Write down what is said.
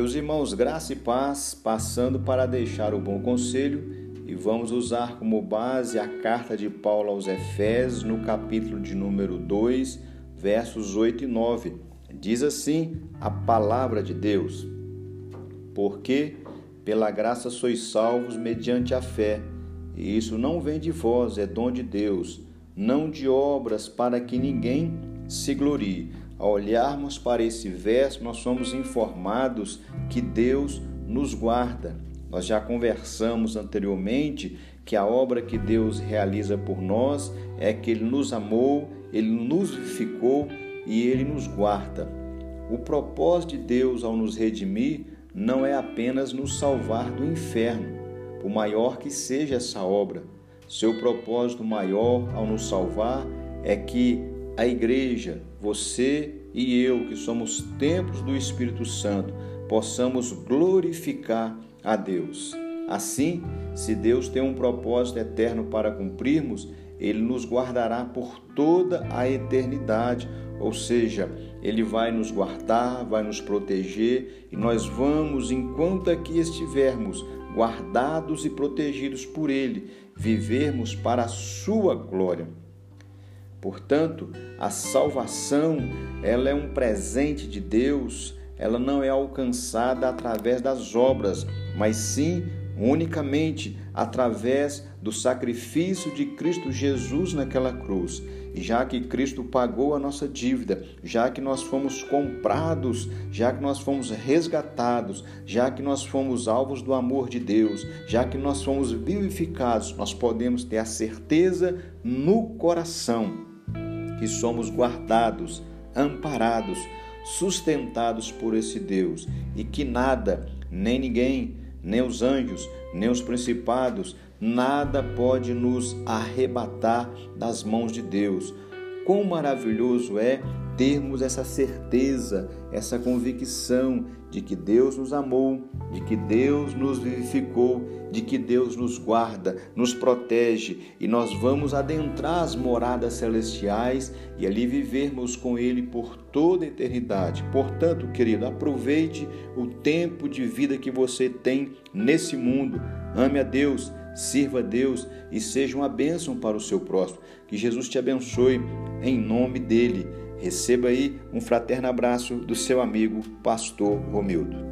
Meus irmãos, graça e paz, passando para deixar o bom conselho e vamos usar como base a carta de Paulo aos Efésios, no capítulo de número 2, versos 8 e 9. Diz assim a palavra de Deus: Porque pela graça sois salvos mediante a fé, e isso não vem de vós, é dom de Deus, não de obras para que ninguém se glorie ao olharmos para esse verso, nós somos informados que Deus nos guarda. Nós já conversamos anteriormente que a obra que Deus realiza por nós é que Ele nos amou, Ele nos vivificou e Ele nos guarda. O propósito de Deus ao nos redimir não é apenas nos salvar do inferno, por maior que seja essa obra. Seu propósito maior ao nos salvar é que a igreja, você e eu, que somos templos do Espírito Santo, possamos glorificar a Deus. Assim, se Deus tem um propósito eterno para cumprirmos, ele nos guardará por toda a eternidade, ou seja, ele vai nos guardar, vai nos proteger e nós vamos, enquanto aqui estivermos, guardados e protegidos por ele, vivermos para a sua glória. Portanto, a salvação, ela é um presente de Deus, ela não é alcançada através das obras, mas sim unicamente através do sacrifício de Cristo Jesus naquela cruz. E já que Cristo pagou a nossa dívida, já que nós fomos comprados, já que nós fomos resgatados, já que nós fomos alvos do amor de Deus, já que nós fomos vivificados, nós podemos ter a certeza no coração que somos guardados, amparados, sustentados por esse Deus e que nada, nem ninguém, nem os anjos, nem os principados, nada pode nos arrebatar das mãos de Deus. Quão maravilhoso é termos essa certeza, essa convicção de que Deus nos amou, de que Deus nos vivificou, de que Deus nos guarda, nos protege e nós vamos adentrar as moradas celestiais e ali vivermos com Ele por toda a eternidade. Portanto, querido, aproveite o tempo de vida que você tem nesse mundo. Ame a Deus, sirva a Deus e seja uma bênção para o seu próximo. Que Jesus te abençoe em nome dele. Receba aí um fraterno abraço do seu amigo, Pastor Romildo.